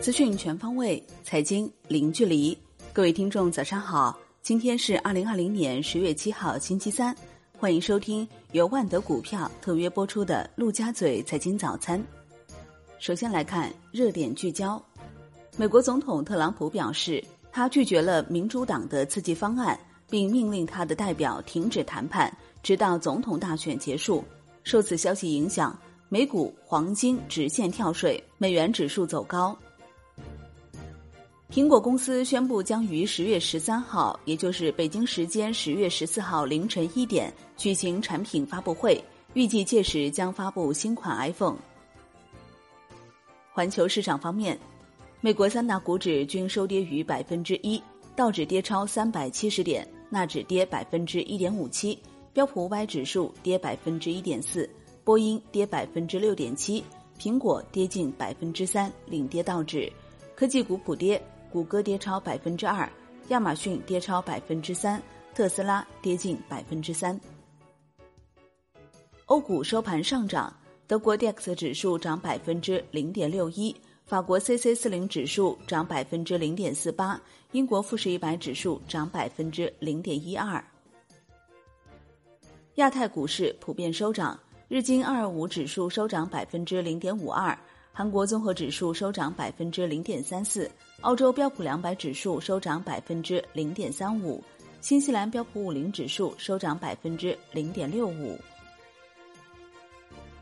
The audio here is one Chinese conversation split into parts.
资讯全方位，财经零距离。各位听众，早上好！今天是二零二零年十月七号，星期三。欢迎收听由万德股票特约播出的《陆家嘴财经早餐》。首先来看热点聚焦：美国总统特朗普表示，他拒绝了民主党的刺激方案，并命令他的代表停止谈判，直到总统大选结束。受此消息影响，美股、黄金直线跳水，美元指数走高。苹果公司宣布将于十月十三号，也就是北京时间十月十四号凌晨一点举行产品发布会，预计届时将发布新款 iPhone。环球市场方面，美国三大股指均收跌逾百分之一，道指跌超三百七十点，纳指跌百分之一点五七，标普五百指数跌百分之一点四，波音跌百分之六点七，苹果跌近百分之三，领跌道指，科技股普跌。谷歌跌超百分之二，亚马逊跌超百分之三，特斯拉跌近百分之三。欧股收盘上涨，德国 DAX 指数涨百分之零点六一，法国 CC 四零指数涨百分之零点四八，英国富时一百指数涨百分之零点一二。亚太股市普遍收涨，日经二二五指数收涨百分之零点五二。韩国综合指数收涨百分之零点三四，澳洲标普两百指数收涨百分之零点三五，新西兰标普五零指数收涨百分之零点六五。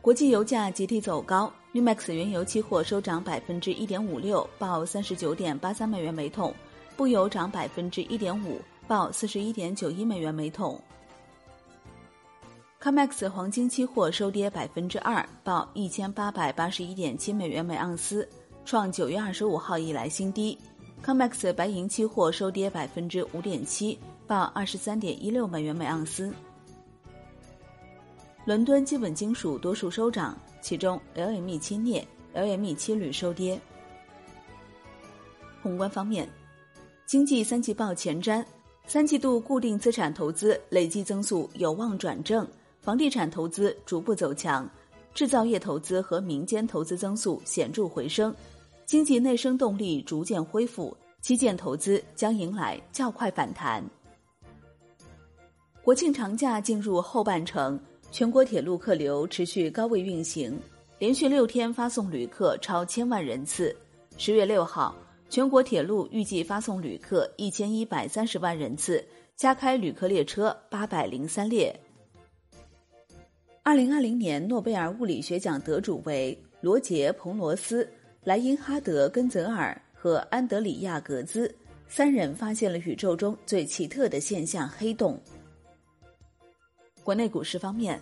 国际油价集体走高，NewMax 原油期货收涨百分之一点五六，报三十九点八三美元每桶；布油涨百分之一点五，报四十一点九一美元每桶。COMEX 黄金期货收跌百分之二，报一千八百八十一点七美元每盎司，创九月二十五号以来新低。COMEX 白银期货收跌百分之五点七，报二十三点一六美元每盎司。伦敦基本金属多数收涨，其中 LME 七镍、LME 七铝收跌。宏观方面，经济三季报前瞻，三季度固定资产投资累计增速有望转正。房地产投资逐步走强，制造业投资和民间投资增速显著回升，经济内生动力逐渐恢复，基建投资将迎来较快反弹。国庆长假进入后半程，全国铁路客流持续高位运行，连续六天发送旅客超千万人次。十月六号，全国铁路预计发送旅客一千一百三十万人次，加开旅客列车八百零三列。二零二零年诺贝尔物理学奖得主为罗杰·彭罗斯、莱因哈德·根泽尔和安德里亚·格兹三人发现了宇宙中最奇特的现象——黑洞。国内股市方面，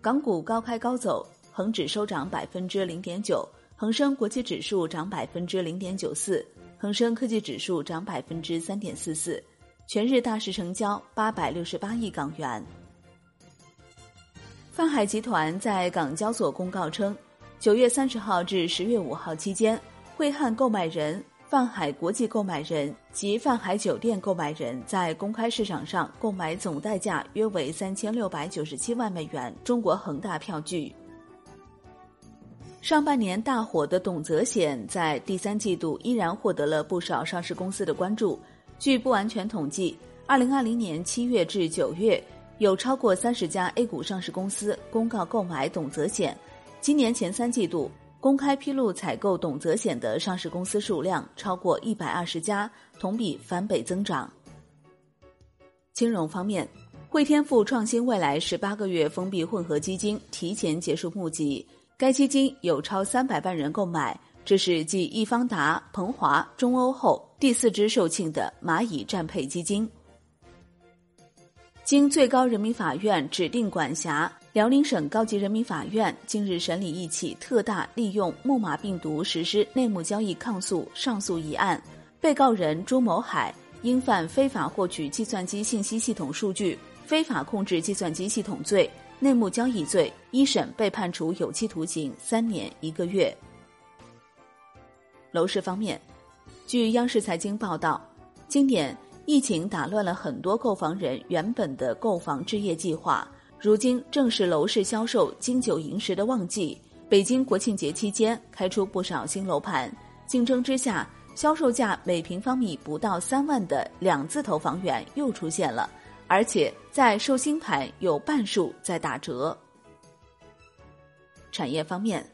港股高开高走，恒指收涨百分之零点九，恒生国际指数涨百分之零点九四，恒生科技指数涨百分之三点四四，全日大市成交八百六十八亿港元。泛海集团在港交所公告称，九月三十号至十月五号期间，汇汉购买人、泛海国际购买人及泛海酒店购买人在公开市场上购买总代价约为三千六百九十七万美元中国恒大票据。上半年大火的董泽险在第三季度依然获得了不少上市公司的关注。据不完全统计，二零二零年七月至九月。有超过三十家 A 股上市公司公告购买董泽险，今年前三季度公开披露采购董泽险的上市公司数量超过一百二十家，同比翻倍增长。金融方面，汇添富创新未来十八个月封闭混合基金提前结束募集，该基金有超三百万人购买，这是继易方达、鹏华、中欧后第四支售罄的蚂蚁战配基金。经最高人民法院指定管辖，辽宁省高级人民法院近日审理一起特大利用木马病毒实施内幕交易抗诉上诉一案，被告人朱某海因犯非法获取计算机信息系统数据、非法控制计算机系统罪、内幕交易罪，一审被判处有期徒刑三年一个月。楼市方面，据央视财经报道，今年。疫情打乱了很多购房人原本的购房置业计划，如今正是楼市销售金九银十的旺季，北京国庆节期间开出不少新楼盘，竞争之下，销售价每平方米不到三万的两字头房源又出现了，而且在售新盘有半数在打折。产业方面，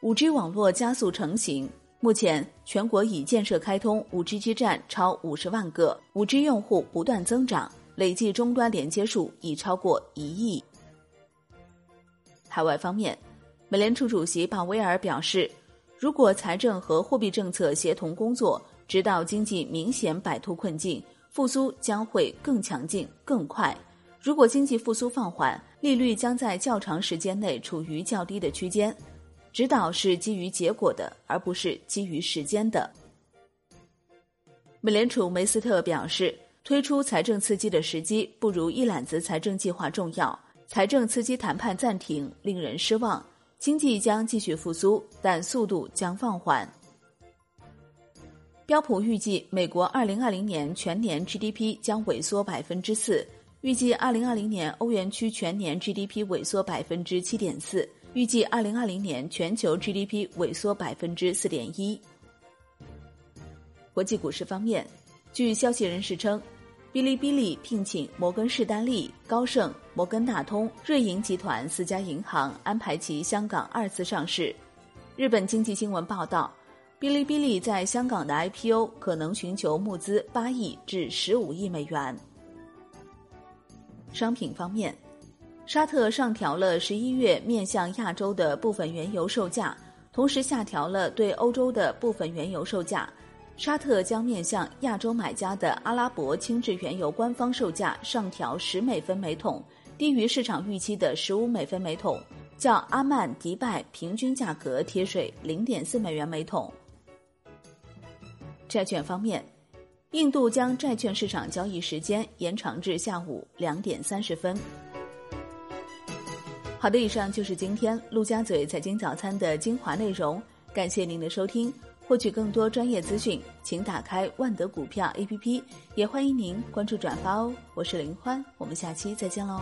五 G 网络加速成型，目前全国已建设开通五 G 基站超五十万个，五 G 用户不断增长，累计终端连接数已超过一亿。海外方面。美联储主席鲍威尔表示，如果财政和货币政策协同工作，直到经济明显摆脱困境，复苏将会更强劲、更快。如果经济复苏放缓，利率将在较长时间内处于较低的区间。指导是基于结果的，而不是基于时间的。美联储梅斯特表示，推出财政刺激的时机不如一揽子财政计划重要。财政刺激谈判暂停，令人失望。经济将继续复苏，但速度将放缓。标普预计，美国二零二零年全年 GDP 将萎缩百分之四，预计二零二零年欧元区全年 GDP 萎缩百分之七点四，预计二零二零年全球 GDP 萎缩百分之四点一。国际股市方面，据消息人士称。哔哩哔哩聘请摩根士丹利、高盛、摩根大通、瑞银集团四家银行安排其香港二次上市。日本经济新闻报道，哔哩哔哩在香港的 IPO 可能寻求募资八亿至十五亿美元。商品方面，沙特上调了十一月面向亚洲的部分原油售价，同时下调了对欧洲的部分原油售价。沙特将面向亚洲买家的阿拉伯轻质原油官方售价上调十美分每桶，低于市场预期的十五美分每桶，较阿曼、迪拜平均价格贴水零点四美元每桶。债券方面，印度将债券市场交易时间延长至下午两点三十分。好的，以上就是今天陆家嘴财经早餐的精华内容，感谢您的收听。获取更多专业资讯，请打开万德股票 APP，也欢迎您关注转发哦。我是林欢，我们下期再见喽。